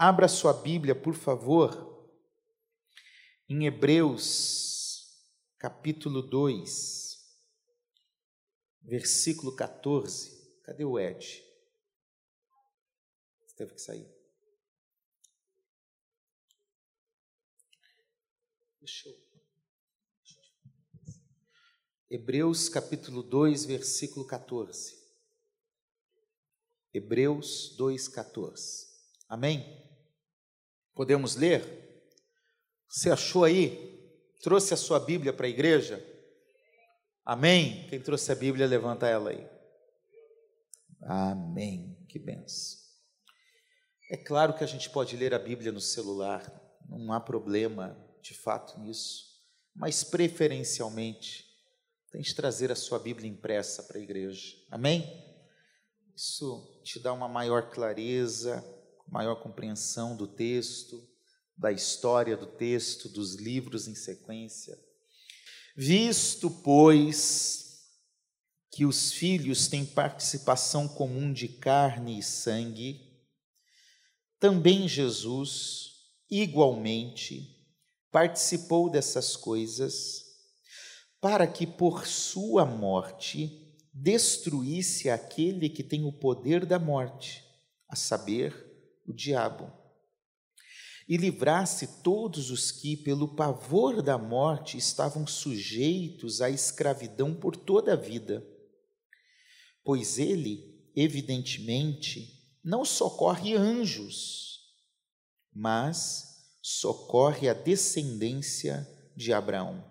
Abra sua Bíblia, por favor, em Hebreus, capítulo 2, versículo 14. Cadê o Ed? Você teve que sair. Deixa eu. Hebreus capítulo 2, versículo 14. Hebreus 2, 14. Amém? Podemos ler? Você achou aí? Trouxe a sua Bíblia para a igreja? Amém? Quem trouxe a Bíblia, levanta ela aí. Amém. Que benção. É claro que a gente pode ler a Bíblia no celular, não há problema de fato nisso, mas preferencialmente tente trazer a sua Bíblia impressa para a igreja. Amém? Isso te dá uma maior clareza, maior compreensão do texto, da história do texto, dos livros em sequência. Visto, pois, que os filhos têm participação comum de carne e sangue, também Jesus, igualmente, participou dessas coisas, para que por sua morte destruísse aquele que tem o poder da morte, a saber, o diabo, e livrasse todos os que, pelo pavor da morte, estavam sujeitos à escravidão por toda a vida. Pois ele, evidentemente, não socorre anjos, mas socorre a descendência de Abraão.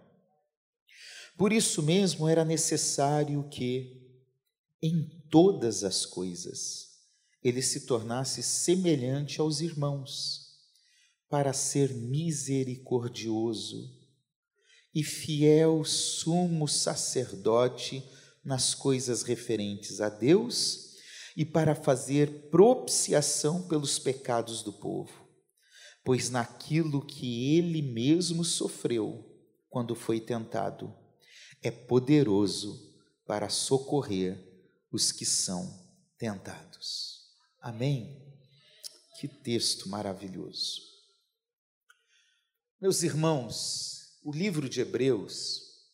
Por isso mesmo era necessário que, em todas as coisas, ele se tornasse semelhante aos irmãos, para ser misericordioso e fiel sumo sacerdote nas coisas referentes a Deus e para fazer propiciação pelos pecados do povo. Pois naquilo que ele mesmo sofreu quando foi tentado, é poderoso para socorrer os que são tentados. Amém? Que texto maravilhoso. Meus irmãos, o livro de Hebreus,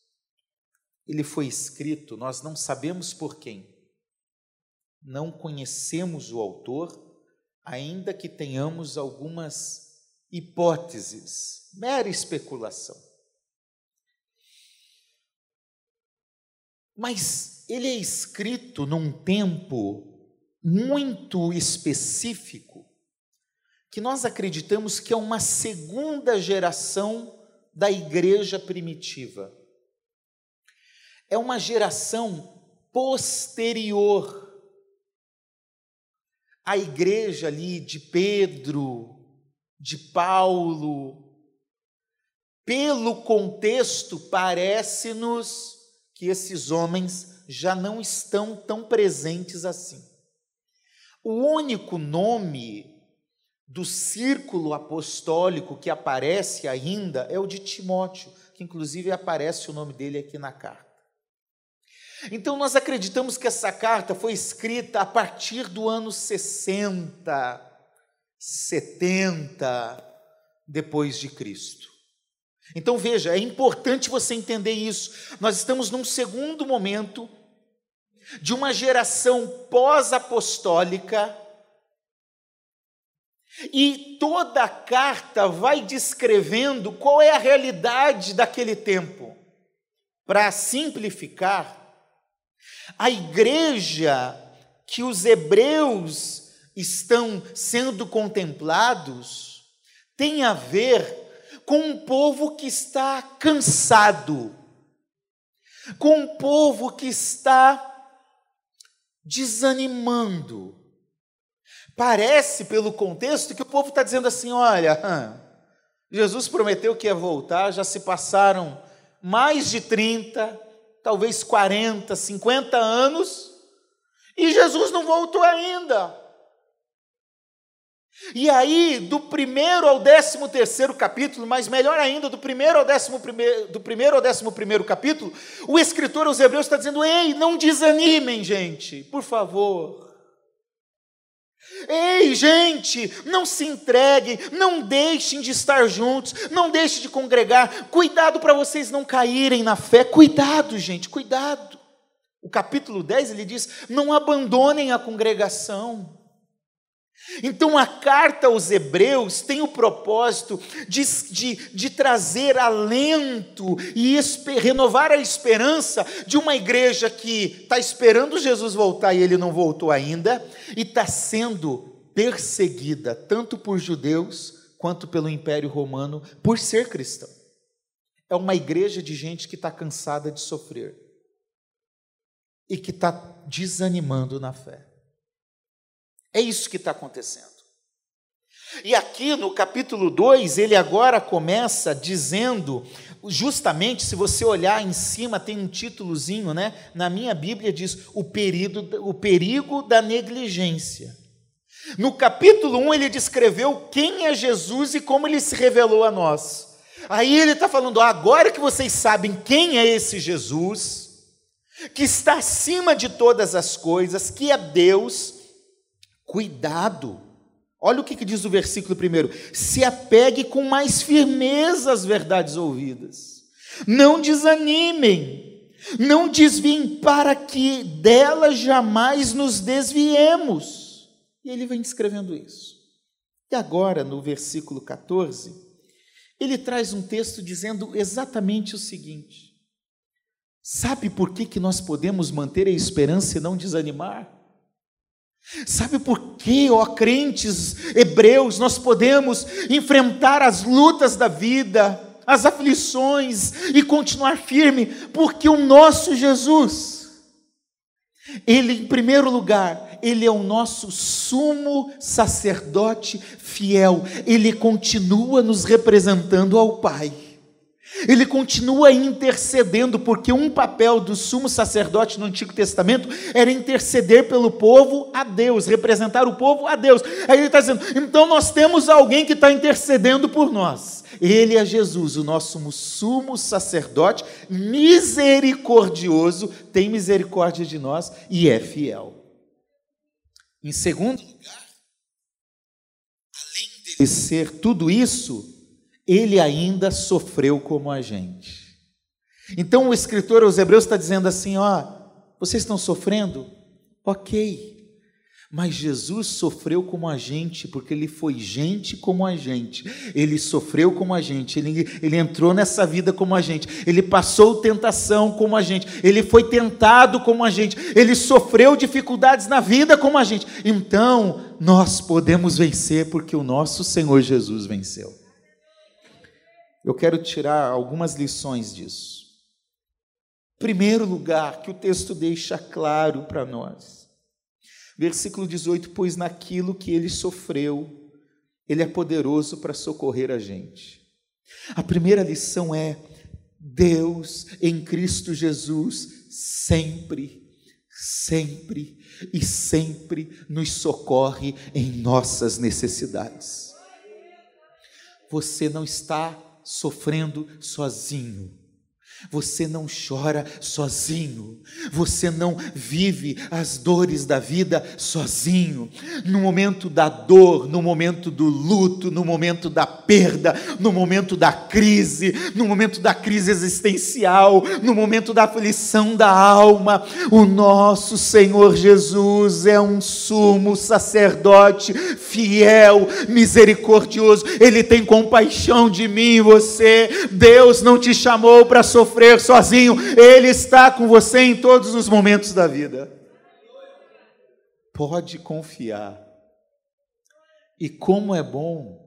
ele foi escrito, nós não sabemos por quem, não conhecemos o autor, ainda que tenhamos algumas hipóteses, mera especulação. Mas ele é escrito num tempo muito específico que nós acreditamos que é uma segunda geração da igreja primitiva. É uma geração posterior à igreja ali de Pedro, de Paulo. Pelo contexto, parece-nos que esses homens já não estão tão presentes assim. O único nome do círculo apostólico que aparece ainda é o de Timóteo, que inclusive aparece o nome dele aqui na carta. Então nós acreditamos que essa carta foi escrita a partir do ano 60, 70 depois de Cristo. Então veja, é importante você entender isso. Nós estamos num segundo momento de uma geração pós-apostólica, e toda a carta vai descrevendo qual é a realidade daquele tempo. Para simplificar, a igreja que os hebreus estão sendo contemplados tem a ver com um povo que está cansado, com um povo que está desanimando. Parece, pelo contexto, que o povo está dizendo assim: olha, Jesus prometeu que ia voltar, já se passaram mais de 30, talvez 40, 50 anos, e Jesus não voltou ainda. E aí, do primeiro ao décimo terceiro capítulo, mas melhor ainda, do primeiro ao décimo primeiro, do primeiro ao décimo primeiro capítulo, o escritor aos Hebreus está dizendo: ei, não desanimem, gente, por favor. Ei, gente, não se entreguem, não deixem de estar juntos, não deixem de congregar. Cuidado para vocês não caírem na fé. Cuidado, gente, cuidado. O capítulo 10 ele diz: não abandonem a congregação. Então, a carta aos Hebreus tem o propósito de, de, de trazer alento e renovar a esperança de uma igreja que está esperando Jesus voltar e ele não voltou ainda, e está sendo perseguida tanto por judeus quanto pelo Império Romano por ser cristão. É uma igreja de gente que está cansada de sofrer e que está desanimando na fé. É isso que está acontecendo. E aqui no capítulo 2, ele agora começa dizendo, justamente, se você olhar em cima, tem um títulozinho, né? Na minha Bíblia diz o perigo, o perigo da negligência. No capítulo 1, ele descreveu quem é Jesus e como ele se revelou a nós. Aí ele está falando, agora que vocês sabem quem é esse Jesus, que está acima de todas as coisas, que é Deus, Cuidado. Olha o que, que diz o versículo primeiro: se apegue com mais firmeza às verdades ouvidas. Não desanimem, não desviem para que delas jamais nos desviemos. E ele vem descrevendo isso. E agora, no versículo 14, ele traz um texto dizendo exatamente o seguinte: Sabe por que, que nós podemos manter a esperança e não desanimar? Sabe por que, ó crentes hebreus, nós podemos enfrentar as lutas da vida, as aflições e continuar firme? Porque o nosso Jesus, ele, em primeiro lugar, ele é o nosso sumo sacerdote fiel, ele continua nos representando ao Pai. Ele continua intercedendo, porque um papel do sumo sacerdote no Antigo Testamento era interceder pelo povo a Deus, representar o povo a Deus. Aí ele está dizendo: então nós temos alguém que está intercedendo por nós. Ele é Jesus, o nosso sumo sacerdote, misericordioso, tem misericórdia de nós e é fiel. Em segundo lugar, além de ser tudo isso, ele ainda sofreu como a gente. Então o escritor aos Hebreus está dizendo assim: ó, vocês estão sofrendo? Ok. Mas Jesus sofreu como a gente, porque ele foi gente como a gente, ele sofreu como a gente, ele, ele entrou nessa vida como a gente, ele passou tentação como a gente, ele foi tentado como a gente, ele sofreu dificuldades na vida como a gente. Então, nós podemos vencer, porque o nosso Senhor Jesus venceu. Eu quero tirar algumas lições disso. Primeiro lugar, que o texto deixa claro para nós. Versículo 18: Pois naquilo que ele sofreu, ele é poderoso para socorrer a gente. A primeira lição é: Deus em Cristo Jesus sempre, sempre e sempre nos socorre em nossas necessidades. Você não está sofrendo sozinho. Você não chora sozinho, você não vive as dores da vida sozinho. No momento da dor, no momento do luto, no momento da perda, no momento da crise, no momento da crise existencial, no momento da aflição da alma, o nosso Senhor Jesus é um sumo sacerdote fiel, misericordioso. Ele tem compaixão de mim e você. Deus não te chamou para sofrer sofrer sozinho, Ele está com você em todos os momentos da vida. Pode confiar. E como é bom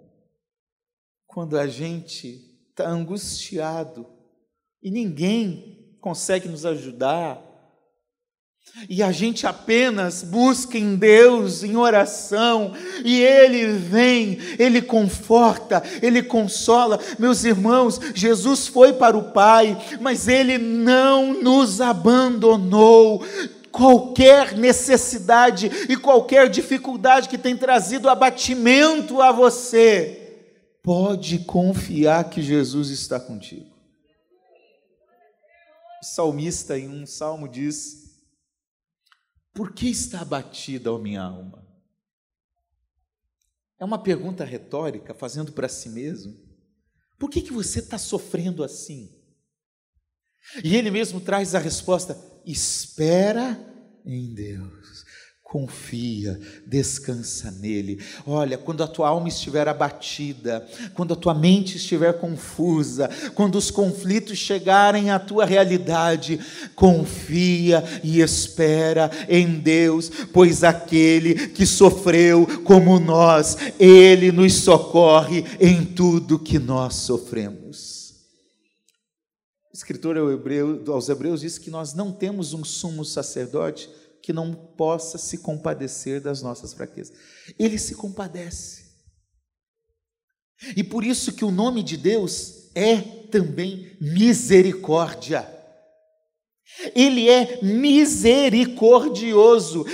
quando a gente está angustiado e ninguém consegue nos ajudar, e a gente apenas busca em Deus, em oração, e Ele vem, Ele conforta, Ele consola. Meus irmãos, Jesus foi para o Pai, mas Ele não nos abandonou. Qualquer necessidade e qualquer dificuldade que tem trazido abatimento a você, pode confiar que Jesus está contigo. O salmista, em um salmo, diz: por que está abatida a minha alma? É uma pergunta retórica, fazendo para si mesmo. Por que, que você está sofrendo assim? E ele mesmo traz a resposta: espera em Deus confia, descansa nele. Olha, quando a tua alma estiver abatida, quando a tua mente estiver confusa, quando os conflitos chegarem à tua realidade, confia e espera em Deus, pois aquele que sofreu como nós, ele nos socorre em tudo que nós sofremos. O escritor aos Hebreus diz que nós não temos um sumo sacerdote que não possa se compadecer das nossas fraquezas. Ele se compadece. E por isso que o nome de Deus é também misericórdia. Ele é misericordioso.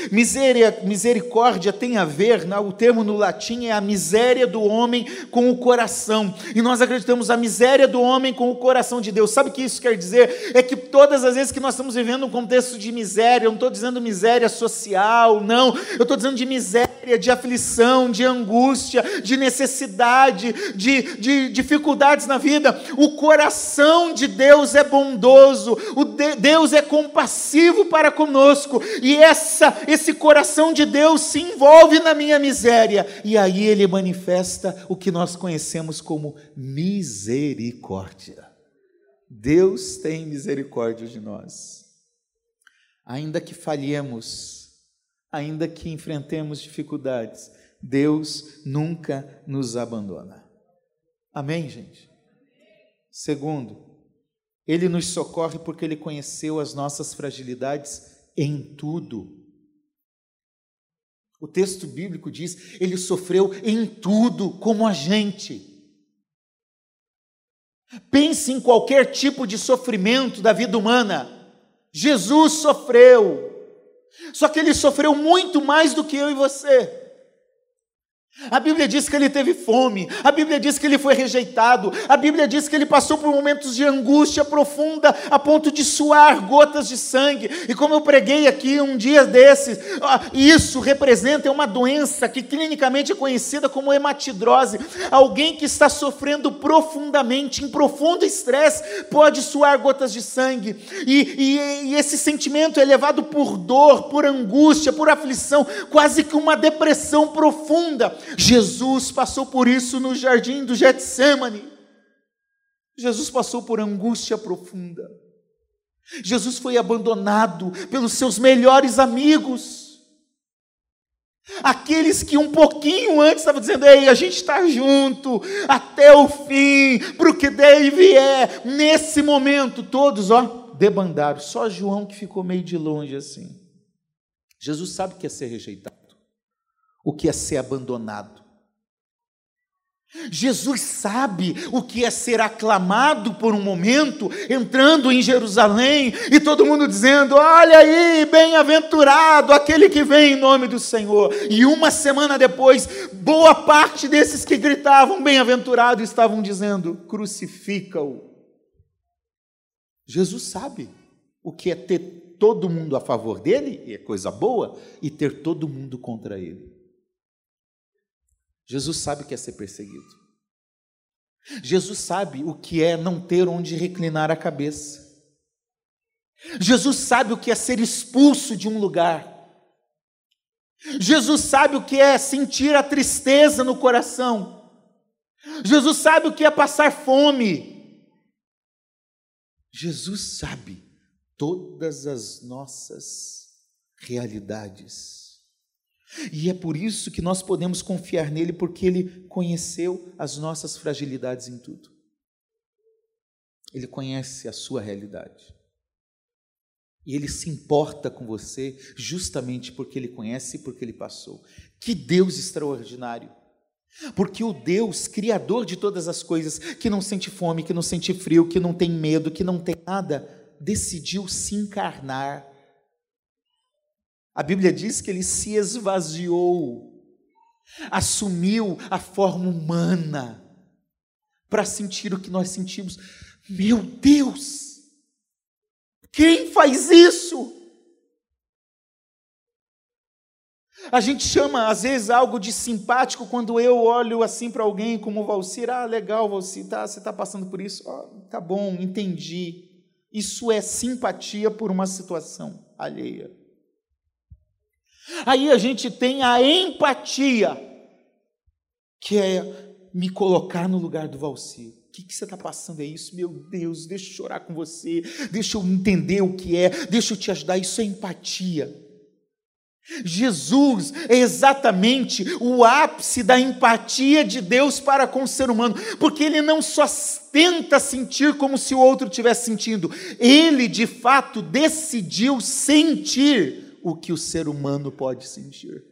misericórdia tem a ver, o termo no latim é a miséria do homem com o coração. E nós acreditamos a miséria do homem com o coração de Deus. Sabe o que isso quer dizer? É que todas as vezes que nós estamos vivendo um contexto de miséria, eu não estou dizendo miséria social, não. Eu estou dizendo de miséria, de aflição, de angústia, de necessidade, de, de dificuldades na vida. O coração de Deus é bondoso. O de, Deus Deus é compassivo para conosco, e essa, esse coração de Deus se envolve na minha miséria, e aí ele manifesta o que nós conhecemos como misericórdia. Deus tem misericórdia de nós. Ainda que falhemos, ainda que enfrentemos dificuldades, Deus nunca nos abandona. Amém, gente? Segundo, ele nos socorre porque ele conheceu as nossas fragilidades em tudo. O texto bíblico diz: ele sofreu em tudo como a gente. Pense em qualquer tipo de sofrimento da vida humana. Jesus sofreu. Só que ele sofreu muito mais do que eu e você. A Bíblia diz que ele teve fome, a Bíblia diz que ele foi rejeitado, a Bíblia diz que ele passou por momentos de angústia profunda a ponto de suar gotas de sangue. E como eu preguei aqui um dia desses, isso representa uma doença que clinicamente é conhecida como hematidrose. Alguém que está sofrendo profundamente, em profundo estresse, pode suar gotas de sangue. E, e, e esse sentimento é levado por dor, por angústia, por aflição, quase que uma depressão profunda. Jesus passou por isso no jardim do Getsemane. Jesus passou por angústia profunda. Jesus foi abandonado pelos seus melhores amigos. Aqueles que um pouquinho antes estavam dizendo: Ei, a gente está junto até o fim, para o que deve é. Nesse momento, todos, ó, debandaram. Só João que ficou meio de longe assim. Jesus sabe que é ser rejeitado o que é ser abandonado. Jesus sabe o que é ser aclamado por um momento, entrando em Jerusalém e todo mundo dizendo: Olha aí, bem-aventurado aquele que vem em nome do Senhor. E uma semana depois, boa parte desses que gritavam bem-aventurado estavam dizendo: Crucifica-o. Jesus sabe o que é ter todo mundo a favor dele, e é coisa boa, e ter todo mundo contra ele. Jesus sabe o que é ser perseguido. Jesus sabe o que é não ter onde reclinar a cabeça. Jesus sabe o que é ser expulso de um lugar. Jesus sabe o que é sentir a tristeza no coração. Jesus sabe o que é passar fome. Jesus sabe todas as nossas realidades. E é por isso que nós podemos confiar nele, porque ele conheceu as nossas fragilidades em tudo. Ele conhece a sua realidade. E ele se importa com você justamente porque ele conhece e porque ele passou. Que Deus extraordinário! Porque o Deus, Criador de todas as coisas, que não sente fome, que não sente frio, que não tem medo, que não tem nada, decidiu se encarnar a Bíblia diz que ele se esvaziou, assumiu a forma humana para sentir o que nós sentimos. Meu Deus! Quem faz isso? A gente chama, às vezes, algo de simpático quando eu olho assim para alguém como Valcir. Ah, legal, Valcir, tá, você está passando por isso. Oh, tá bom, entendi. Isso é simpatia por uma situação alheia. Aí a gente tem a empatia, que é me colocar no lugar do Valcir. O que, que você está passando? É isso? Meu Deus, deixa eu chorar com você, deixa eu entender o que é, deixa eu te ajudar. Isso é empatia. Jesus é exatamente o ápice da empatia de Deus para com o ser humano, porque ele não só tenta sentir como se o outro estivesse sentindo, ele de fato decidiu sentir o que o ser humano pode sentir.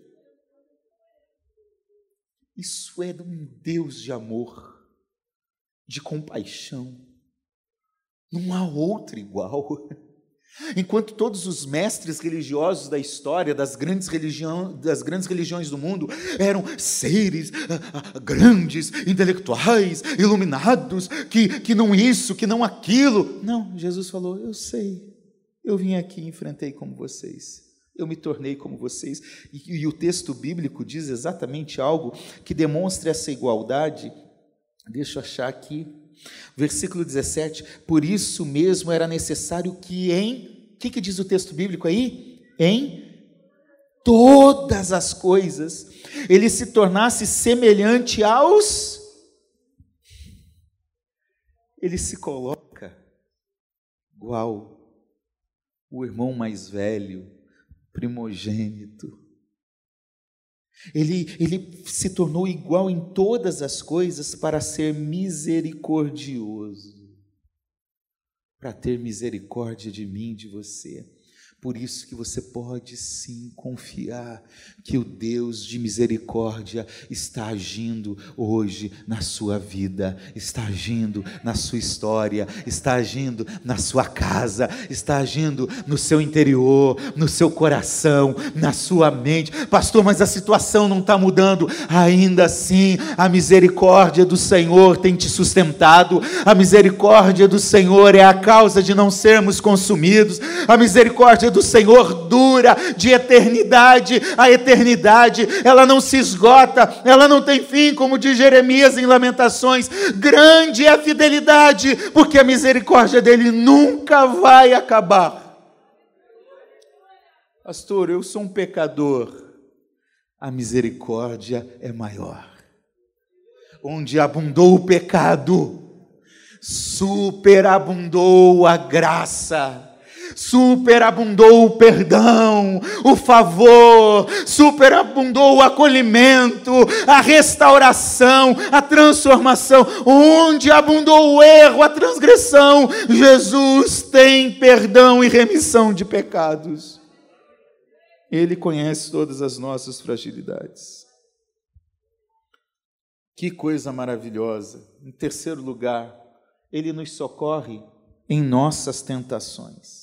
Isso é de um Deus de amor, de compaixão. Não há outro igual. Enquanto todos os mestres religiosos da história das grandes, das grandes religiões do mundo eram seres ah, ah, grandes, intelectuais, iluminados, que, que não isso, que não aquilo. Não, Jesus falou: Eu sei, eu vim aqui e enfrentei como vocês, eu me tornei como vocês. E, e o texto bíblico diz exatamente algo que demonstra essa igualdade. Deixa eu achar aqui. Versículo 17: Por isso mesmo era necessário que em. O que, que diz o texto bíblico aí? Em todas as coisas ele se tornasse semelhante aos. Ele se coloca igual o irmão mais velho, primogênito. Ele, ele se tornou igual em todas as coisas para ser misericordioso, para ter misericórdia de mim, de você. Por isso que você pode sim confiar que o Deus de misericórdia está agindo hoje na sua vida, está agindo na sua história, está agindo na sua casa, está agindo no seu interior, no seu coração, na sua mente. Pastor, mas a situação não está mudando. Ainda assim, a misericórdia do Senhor tem te sustentado, a misericórdia do Senhor é a causa de não sermos consumidos, a misericórdia do Senhor dura de eternidade a eternidade, ela não se esgota, ela não tem fim, como diz Jeremias em Lamentações. Grande é a fidelidade, porque a misericórdia dele nunca vai acabar. Pastor, eu sou um pecador, a misericórdia é maior. Onde abundou o pecado, superabundou a graça superabundou o perdão, o favor, superabundou o acolhimento, a restauração, a transformação. Onde abundou o erro, a transgressão, Jesus tem perdão e remissão de pecados. Ele conhece todas as nossas fragilidades. Que coisa maravilhosa. Em terceiro lugar, ele nos socorre em nossas tentações.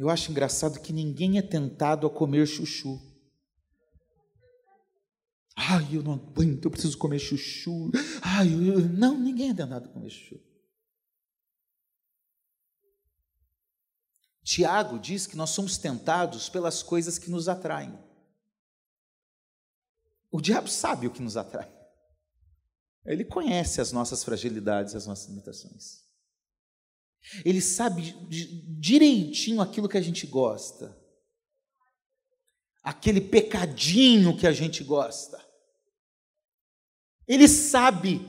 Eu acho engraçado que ninguém é tentado a comer chuchu. Ai, eu não aguento, eu preciso comer chuchu. Ai, eu... não, ninguém é tentado a comer chuchu. Tiago diz que nós somos tentados pelas coisas que nos atraem. O diabo sabe o que nos atrai. Ele conhece as nossas fragilidades, as nossas limitações. Ele sabe direitinho aquilo que a gente gosta. Aquele pecadinho que a gente gosta. Ele sabe.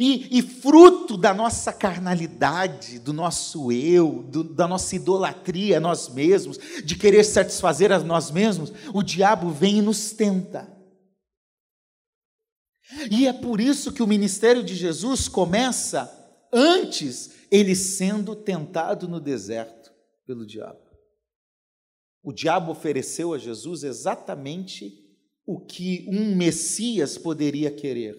E, e fruto da nossa carnalidade, do nosso eu, do, da nossa idolatria a nós mesmos, de querer satisfazer a nós mesmos, o diabo vem e nos tenta. E é por isso que o ministério de Jesus começa antes ele sendo tentado no deserto pelo diabo. O diabo ofereceu a Jesus exatamente o que um Messias poderia querer.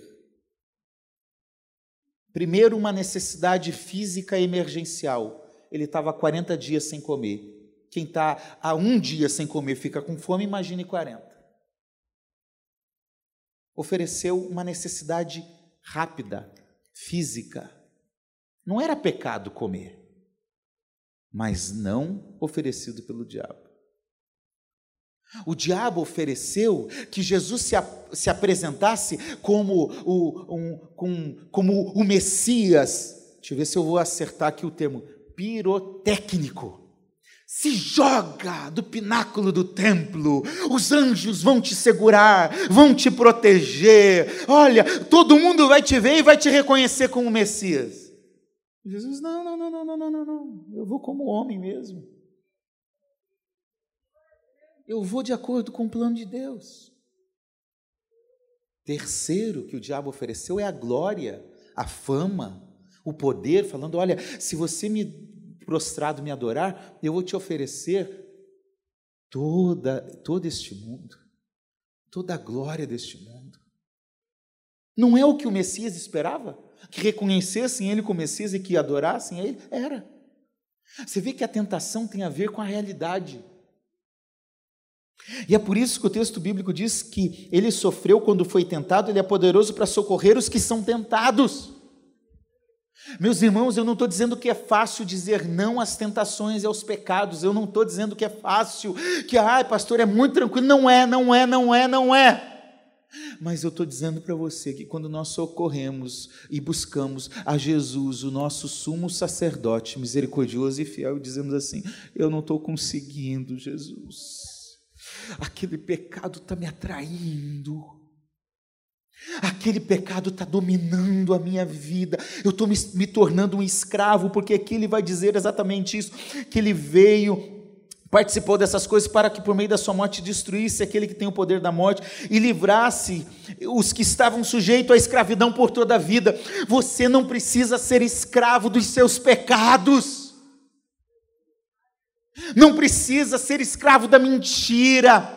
Primeiro, uma necessidade física emergencial. Ele estava 40 dias sem comer. Quem está há um dia sem comer fica com fome, imagine 40. Ofereceu uma necessidade rápida, física. Não era pecado comer, mas não oferecido pelo diabo. O diabo ofereceu que Jesus se, se apresentasse como o, um, com, como o Messias. Deixa eu ver se eu vou acertar aqui o termo. Pirotécnico. Se joga do pináculo do templo, os anjos vão te segurar, vão te proteger. Olha, todo mundo vai te ver e vai te reconhecer como Messias. Jesus, não, não, não, não, não, não, não, eu vou como homem mesmo. Eu vou de acordo com o plano de Deus. Terceiro que o diabo ofereceu é a glória, a fama, o poder, falando: olha, se você me prostrado me adorar, eu vou te oferecer toda todo este mundo, toda a glória deste mundo. Não é o que o Messias esperava? Que reconhecessem ele como Messias e que adorassem ele? Era. Você vê que a tentação tem a ver com a realidade. E é por isso que o texto bíblico diz que ele sofreu quando foi tentado, ele é poderoso para socorrer os que são tentados. Meus irmãos, eu não estou dizendo que é fácil dizer não às tentações e aos pecados, eu não estou dizendo que é fácil, que, ai, pastor, é muito tranquilo. Não é, não é, não é, não é. Mas eu estou dizendo para você que quando nós socorremos e buscamos a Jesus, o nosso sumo sacerdote, misericordioso e fiel, dizemos assim: Eu não estou conseguindo, Jesus. Aquele pecado está me atraindo, aquele pecado está dominando a minha vida, eu estou me, me tornando um escravo, porque aqui ele vai dizer exatamente isso: que ele veio participou dessas coisas para que por meio da sua morte destruísse aquele que tem o poder da morte e livrasse os que estavam sujeitos à escravidão por toda a vida. Você não precisa ser escravo dos seus pecados. Não precisa ser escravo da mentira,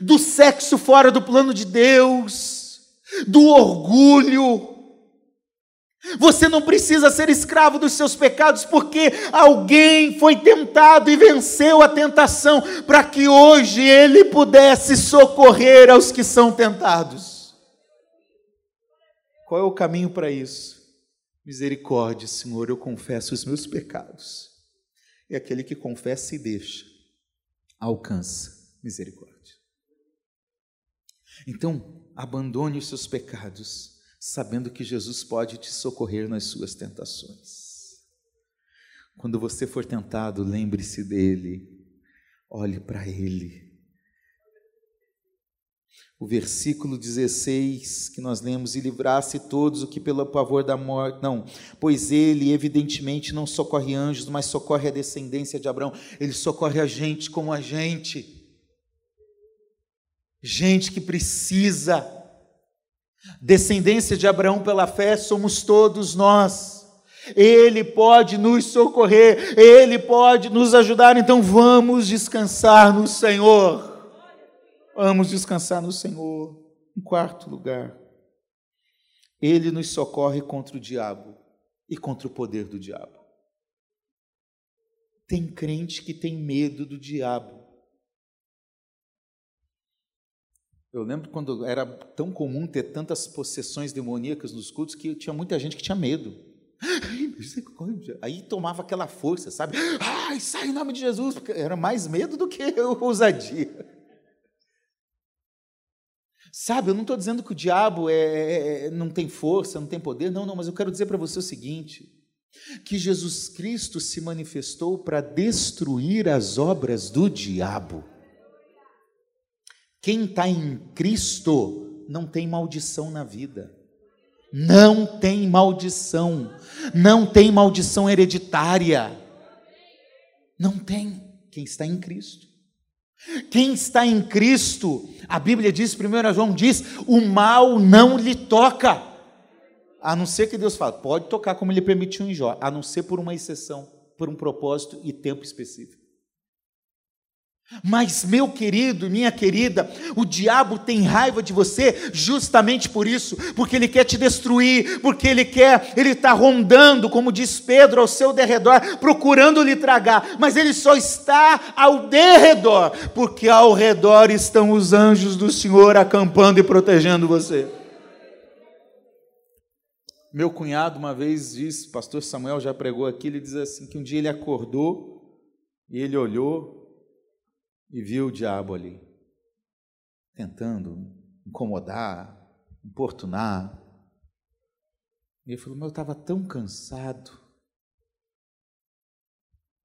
do sexo fora do plano de Deus, do orgulho. Você não precisa ser escravo dos seus pecados, porque alguém foi tentado e venceu a tentação, para que hoje ele pudesse socorrer aos que são tentados. Qual é o caminho para isso? Misericórdia, Senhor, eu confesso os meus pecados e aquele que confessa e deixa alcança misericórdia. Então, abandone os seus pecados, sabendo que Jesus pode te socorrer nas suas tentações. Quando você for tentado, lembre-se dele, olhe para ele. O versículo 16 que nós lemos, e livrasse todos o que pelo pavor da morte, não, pois ele evidentemente não socorre anjos, mas socorre a descendência de Abraão, ele socorre a gente como a gente, gente que precisa, descendência de Abraão pela fé somos todos nós, ele pode nos socorrer, ele pode nos ajudar, então vamos descansar no Senhor. Vamos descansar no Senhor. Em quarto lugar, Ele nos socorre contra o diabo e contra o poder do diabo. Tem crente que tem medo do diabo. Eu lembro quando era tão comum ter tantas possessões demoníacas nos cultos que tinha muita gente que tinha medo. Aí tomava aquela força, sabe? Ai, sai em nome de Jesus, porque era mais medo do que ousadia. Sabe, eu não estou dizendo que o diabo é, é, é, não tem força, não tem poder, não, não, mas eu quero dizer para você o seguinte: que Jesus Cristo se manifestou para destruir as obras do diabo. Quem está em Cristo não tem maldição na vida. Não tem maldição. Não tem maldição hereditária. Não tem. Quem está em Cristo. Quem está em Cristo, a Bíblia diz, 1 João diz, o mal não lhe toca. A não ser que Deus fale, pode tocar como ele permitiu em Jó, a não ser por uma exceção, por um propósito e tempo específico. Mas, meu querido, minha querida, o diabo tem raiva de você justamente por isso, porque ele quer te destruir, porque ele quer, ele está rondando, como diz Pedro, ao seu derredor, procurando lhe tragar, mas ele só está ao derredor, porque ao redor estão os anjos do Senhor acampando e protegendo você. Meu cunhado uma vez disse, pastor Samuel já pregou aqui, ele diz assim: que um dia ele acordou e ele olhou e viu o diabo ali, tentando incomodar, importunar. E ele falou: Mas eu estava tão cansado.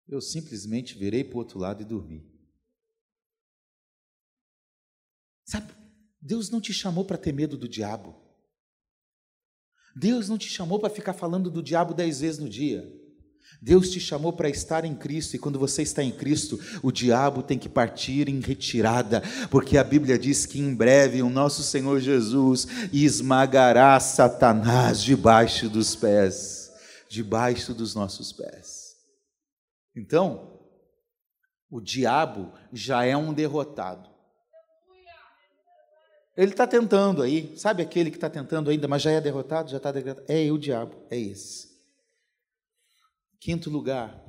Eu simplesmente virei para o outro lado e dormi. Sabe, Deus não te chamou para ter medo do diabo. Deus não te chamou para ficar falando do diabo dez vezes no dia. Deus te chamou para estar em Cristo, e quando você está em Cristo, o diabo tem que partir em retirada, porque a Bíblia diz que em breve o nosso Senhor Jesus esmagará Satanás debaixo dos pés, debaixo dos nossos pés. Então, o diabo já é um derrotado. Ele está tentando aí, sabe aquele que está tentando ainda, mas já é derrotado, já está derrotado? É o diabo, é esse. Quinto lugar,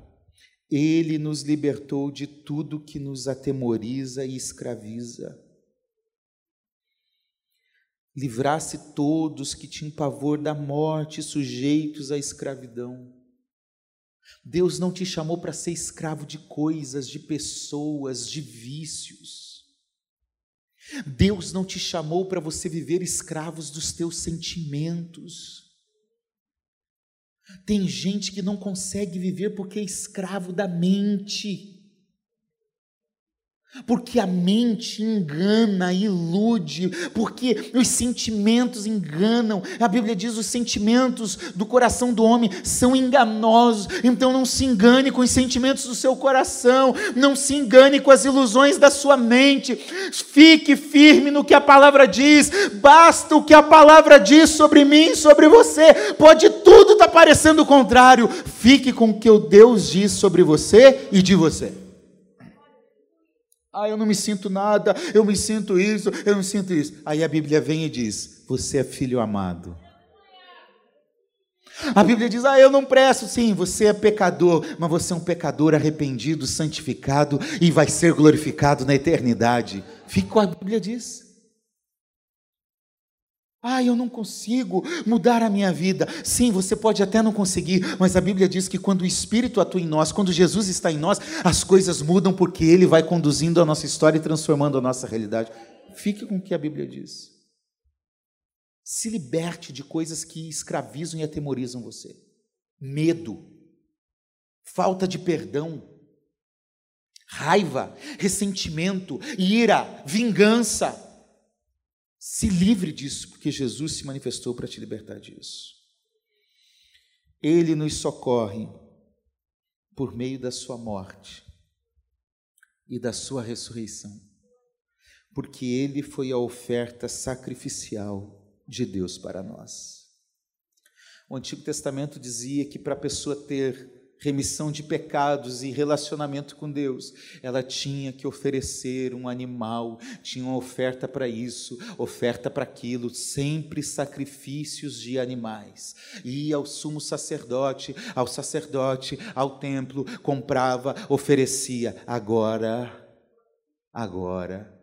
ele nos libertou de tudo que nos atemoriza e escraviza. Livrasse todos que tinham pavor da morte, sujeitos à escravidão. Deus não te chamou para ser escravo de coisas, de pessoas, de vícios. Deus não te chamou para você viver escravos dos teus sentimentos. Tem gente que não consegue viver porque é escravo da mente. Porque a mente engana, ilude, porque os sentimentos enganam. A Bíblia diz: os sentimentos do coração do homem são enganosos. Então não se engane com os sentimentos do seu coração, não se engane com as ilusões da sua mente. Fique firme no que a palavra diz. Basta o que a palavra diz sobre mim, sobre você. Pode tudo estar tá parecendo o contrário. Fique com o que o Deus diz sobre você e de você. Ah, eu não me sinto nada, eu me sinto isso, eu não sinto isso. Aí a Bíblia vem e diz: Você é filho amado. A Bíblia diz: Ah, eu não presto. Sim, você é pecador, mas você é um pecador arrependido, santificado e vai ser glorificado na eternidade. Fique com a Bíblia diz. Ah, eu não consigo mudar a minha vida. Sim, você pode até não conseguir, mas a Bíblia diz que quando o Espírito atua em nós, quando Jesus está em nós, as coisas mudam porque Ele vai conduzindo a nossa história e transformando a nossa realidade. Fique com o que a Bíblia diz. Se liberte de coisas que escravizam e atemorizam você. Medo, falta de perdão, raiva, ressentimento, ira, vingança se livre disso, porque Jesus se manifestou para te libertar disso. Ele nos socorre por meio da sua morte e da sua ressurreição, porque ele foi a oferta sacrificial de Deus para nós. O Antigo Testamento dizia que para a pessoa ter remissão de pecados e relacionamento com Deus, ela tinha que oferecer um animal, tinha uma oferta para isso, oferta para aquilo, sempre sacrifícios de animais. Ia ao sumo sacerdote, ao sacerdote, ao templo, comprava, oferecia. Agora, agora,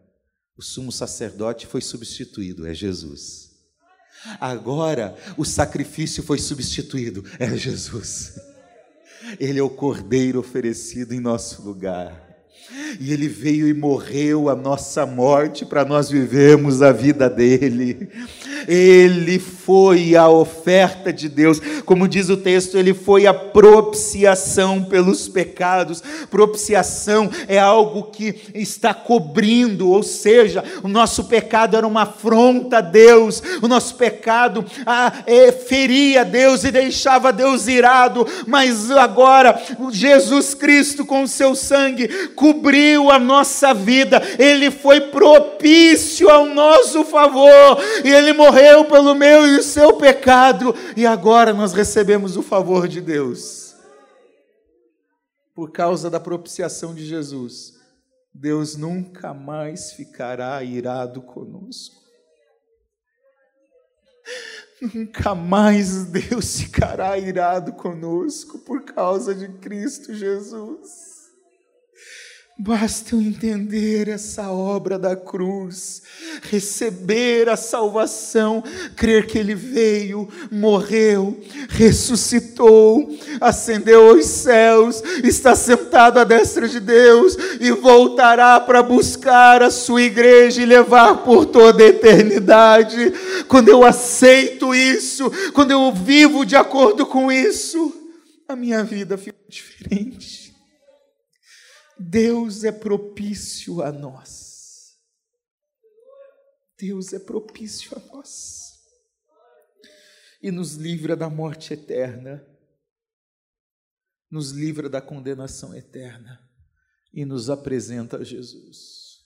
o sumo sacerdote foi substituído, é Jesus. Agora o sacrifício foi substituído, é Jesus. Ele é o cordeiro oferecido em nosso lugar. E ele veio e morreu a nossa morte para nós vivermos a vida dele. Ele foi a oferta de Deus, como diz o texto, ele foi a propiciação pelos pecados. Propiciação é algo que está cobrindo, ou seja, o nosso pecado era uma afronta a Deus, o nosso pecado ah, é, feria Deus e deixava Deus irado, mas agora Jesus Cristo, com o seu sangue, cobriu a nossa vida, ele foi propício ao nosso favor, e ele morreu pelo meu o seu pecado, e agora nós recebemos o favor de Deus. Por causa da propiciação de Jesus, Deus nunca mais ficará irado conosco. Nunca mais Deus ficará irado conosco por causa de Cristo Jesus. Basta eu entender essa obra da cruz, receber a salvação, crer que Ele veio, morreu, ressuscitou, ascendeu aos céus, está sentado à destra de Deus e voltará para buscar a sua igreja e levar por toda a eternidade. Quando eu aceito isso, quando eu vivo de acordo com isso, a minha vida fica diferente. Deus é propício a nós. Deus é propício a nós. E nos livra da morte eterna, nos livra da condenação eterna e nos apresenta a Jesus.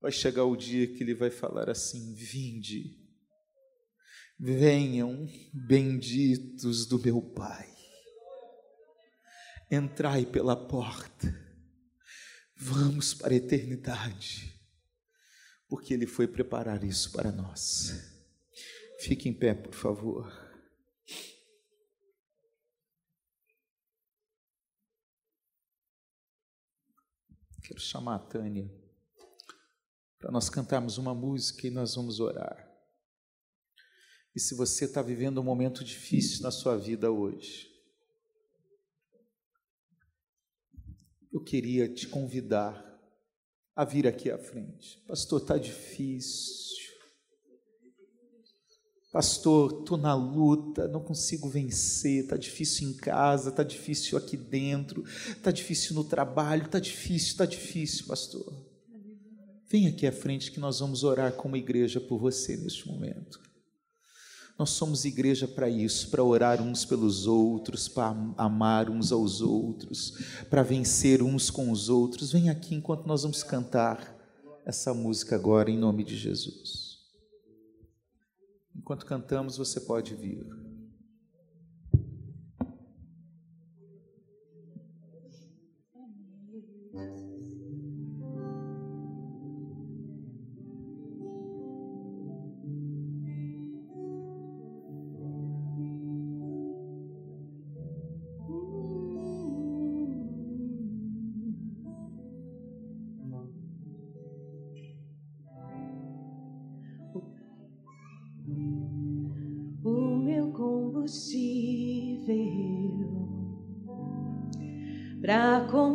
Vai chegar o dia que ele vai falar assim: Vinde, venham benditos do meu Pai entrai pela porta. Vamos para a eternidade, porque Ele foi preparar isso para nós. Fique em pé, por favor. Quero chamar a Tânia para nós cantarmos uma música e nós vamos orar. E se você está vivendo um momento difícil na sua vida hoje, eu queria te convidar a vir aqui à frente. Pastor, está difícil. Pastor, estou na luta, não consigo vencer, está difícil em casa, está difícil aqui dentro, está difícil no trabalho, está difícil, está difícil, pastor. Vem aqui à frente que nós vamos orar como igreja por você neste momento. Nós somos igreja para isso, para orar uns pelos outros, para amar uns aos outros, para vencer uns com os outros. Vem aqui enquanto nós vamos cantar essa música agora em nome de Jesus. Enquanto cantamos, você pode vir.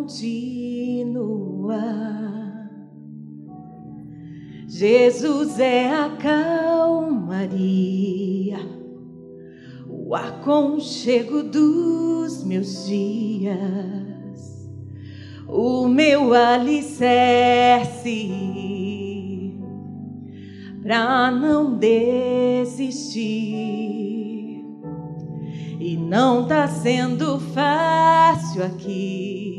Continuar. Jesus é a calmaria, o aconchego dos meus dias, o meu alicerce para não desistir. E não tá sendo fácil aqui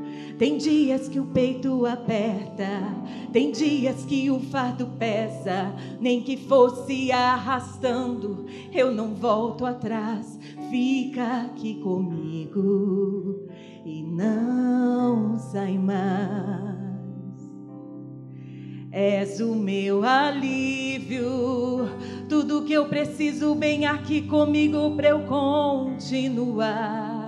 Tem dias que o peito aperta, tem dias que o fardo pesa, nem que fosse arrastando, eu não volto atrás fica aqui comigo e não sai mais. És o meu alívio, tudo que eu preciso bem aqui comigo para eu continuar.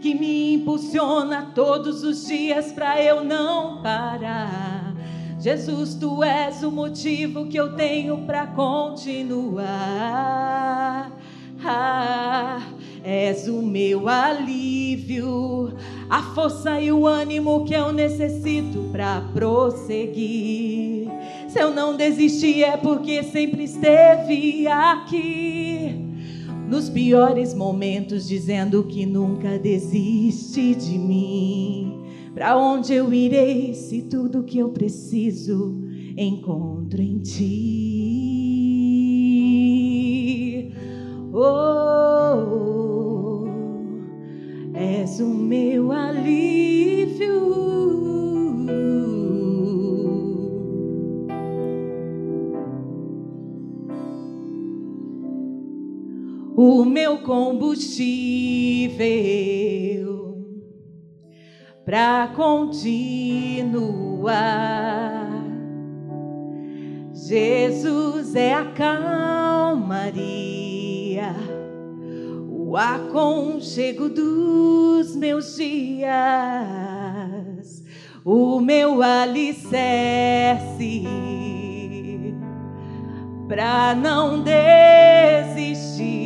Que me impulsiona todos os dias para eu não parar. Jesus, tu és o motivo que eu tenho para continuar. Ah, és o meu alívio, a força e o ânimo que eu necessito para prosseguir. Se eu não desisti é porque sempre esteve aqui. Nos piores momentos, dizendo que nunca desiste de mim. Para onde eu irei se tudo que eu preciso encontro em ti? Oh és o meu alívio. O meu combustível para continuar. Jesus é a calmaria, o aconchego dos meus dias, o meu alicerce para não desistir.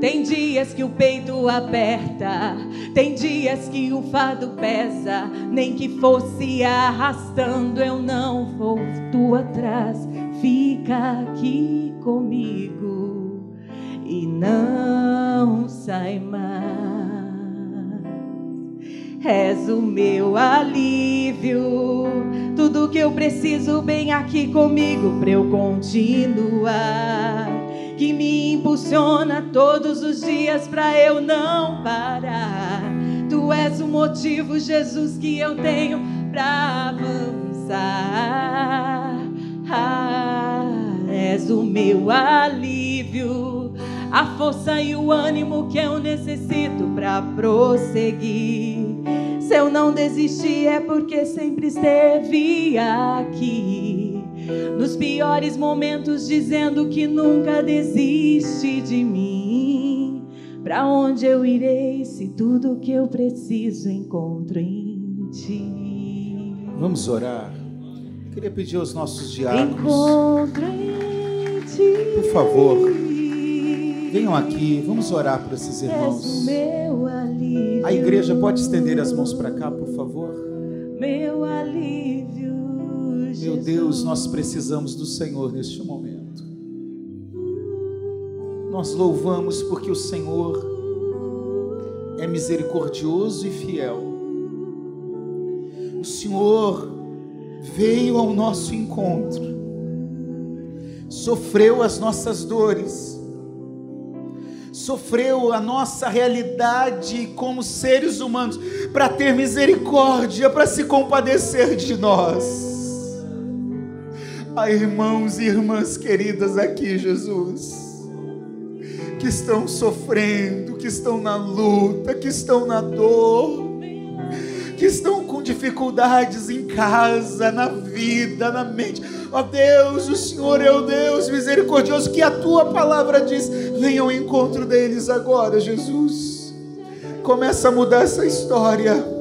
tem dias que o peito aperta, tem dias que o fado pesa, nem que fosse arrastando, eu não volto atrás. Fica aqui comigo e não sai mais. És o meu alívio, tudo que eu preciso bem aqui comigo para eu continuar que me impulsiona todos os dias para eu não parar. Tu és o motivo, Jesus, que eu tenho para avançar. Ah, és o meu alívio, a força e o ânimo que eu necessito para prosseguir. Se eu não desistir é porque sempre esteve aqui nos piores momentos, dizendo que nunca desiste de mim. Para onde eu irei se tudo que eu preciso encontro em ti? Vamos orar. Queria pedir aos nossos diáconos. Encontro em ti. Por favor, venham aqui, vamos orar por esses irmãos. A igreja pode estender as mãos para cá, por favor? Meu alívio. Meu Deus, nós precisamos do Senhor neste momento. Nós louvamos porque o Senhor é misericordioso e fiel. O Senhor veio ao nosso encontro, sofreu as nossas dores, sofreu a nossa realidade como seres humanos, para ter misericórdia, para se compadecer de nós. Há irmãos e irmãs queridas aqui, Jesus, que estão sofrendo, que estão na luta, que estão na dor, que estão com dificuldades em casa, na vida, na mente. Ó oh Deus, o Senhor é o Deus misericordioso, que a tua palavra diz: venha ao encontro deles agora, Jesus. Começa a mudar essa história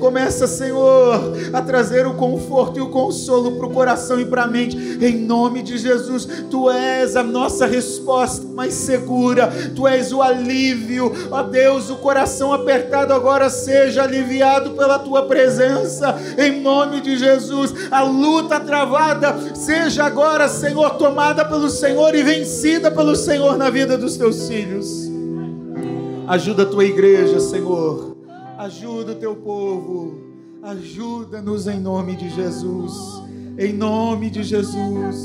Começa, Senhor, a trazer o conforto e o consolo para o coração e para a mente. Em nome de Jesus, Tu és a nossa resposta mais segura. Tu és o alívio. Ó Deus, o coração apertado agora seja aliviado pela Tua presença. Em nome de Jesus, a luta travada seja agora, Senhor, tomada pelo Senhor e vencida pelo Senhor na vida dos Teus filhos. Ajuda a Tua igreja, Senhor Ajuda o teu povo. Ajuda-nos em nome de Jesus. Em nome de Jesus.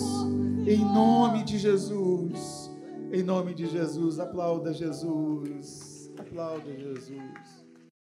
Em nome de Jesus. Em nome de Jesus. Aplauda Jesus. Aplauda Jesus.